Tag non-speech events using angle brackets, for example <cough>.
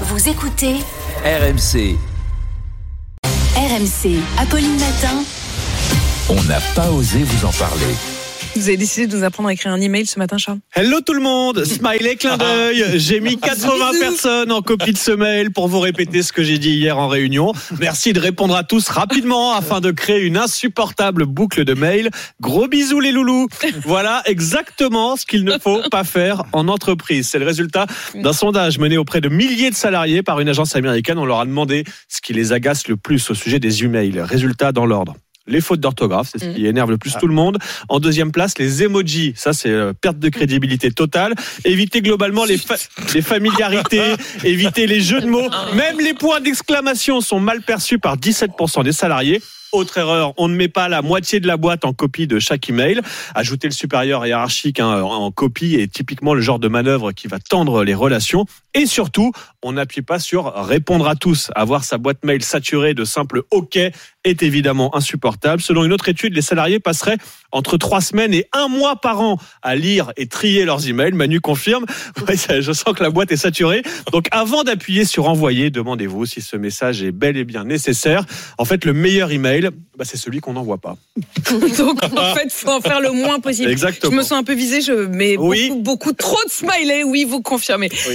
Vous écoutez RMC, RMC. Apolline Matin. on n'a pas osé vous en parler. Vous avez décidé de nous apprendre à écrire un email ce matin, Charles Hello tout le monde, smiley clin d'œil. J'ai mis <laughs> 80 personnes en copie de ce mail pour vous répéter ce que j'ai dit hier en réunion. Merci de répondre à tous rapidement afin de créer une insupportable boucle de mail. Gros bisous les loulous. Voilà exactement ce qu'il ne faut pas faire en entreprise. C'est le résultat d'un sondage mené auprès de milliers de salariés par une agence américaine. On leur a demandé ce qui les agace le plus au sujet des emails. Résultat dans l'ordre les fautes d'orthographe, c'est ce qui énerve le plus tout le monde. En deuxième place, les emojis, ça c'est euh, perte de crédibilité totale. Éviter globalement les, fa- les familiarités, <laughs> éviter les jeux de mots. Même les points d'exclamation sont mal perçus par 17% des salariés. Autre erreur, on ne met pas la moitié de la boîte en copie de chaque email. Ajouter le supérieur hiérarchique hein, en copie est typiquement le genre de manœuvre qui va tendre les relations. Et surtout, on n'appuie pas sur répondre à tous. Avoir sa boîte mail saturée de simples OK est évidemment insupportable. Selon une autre étude, les salariés passeraient entre trois semaines et un mois par an à lire et trier leurs emails. Manu confirme. <laughs> Je sens que la boîte est saturée. Donc, avant d'appuyer sur envoyer, demandez-vous si ce message est bel et bien nécessaire. En fait, le meilleur email, bah, c'est celui qu'on n'envoie pas. <laughs> Donc en fait, faut en faire le moins possible. Exactement. Je me sens un peu visée, je mets Oui. beaucoup, beaucoup trop de smileys. Oui, vous confirmez. Oui.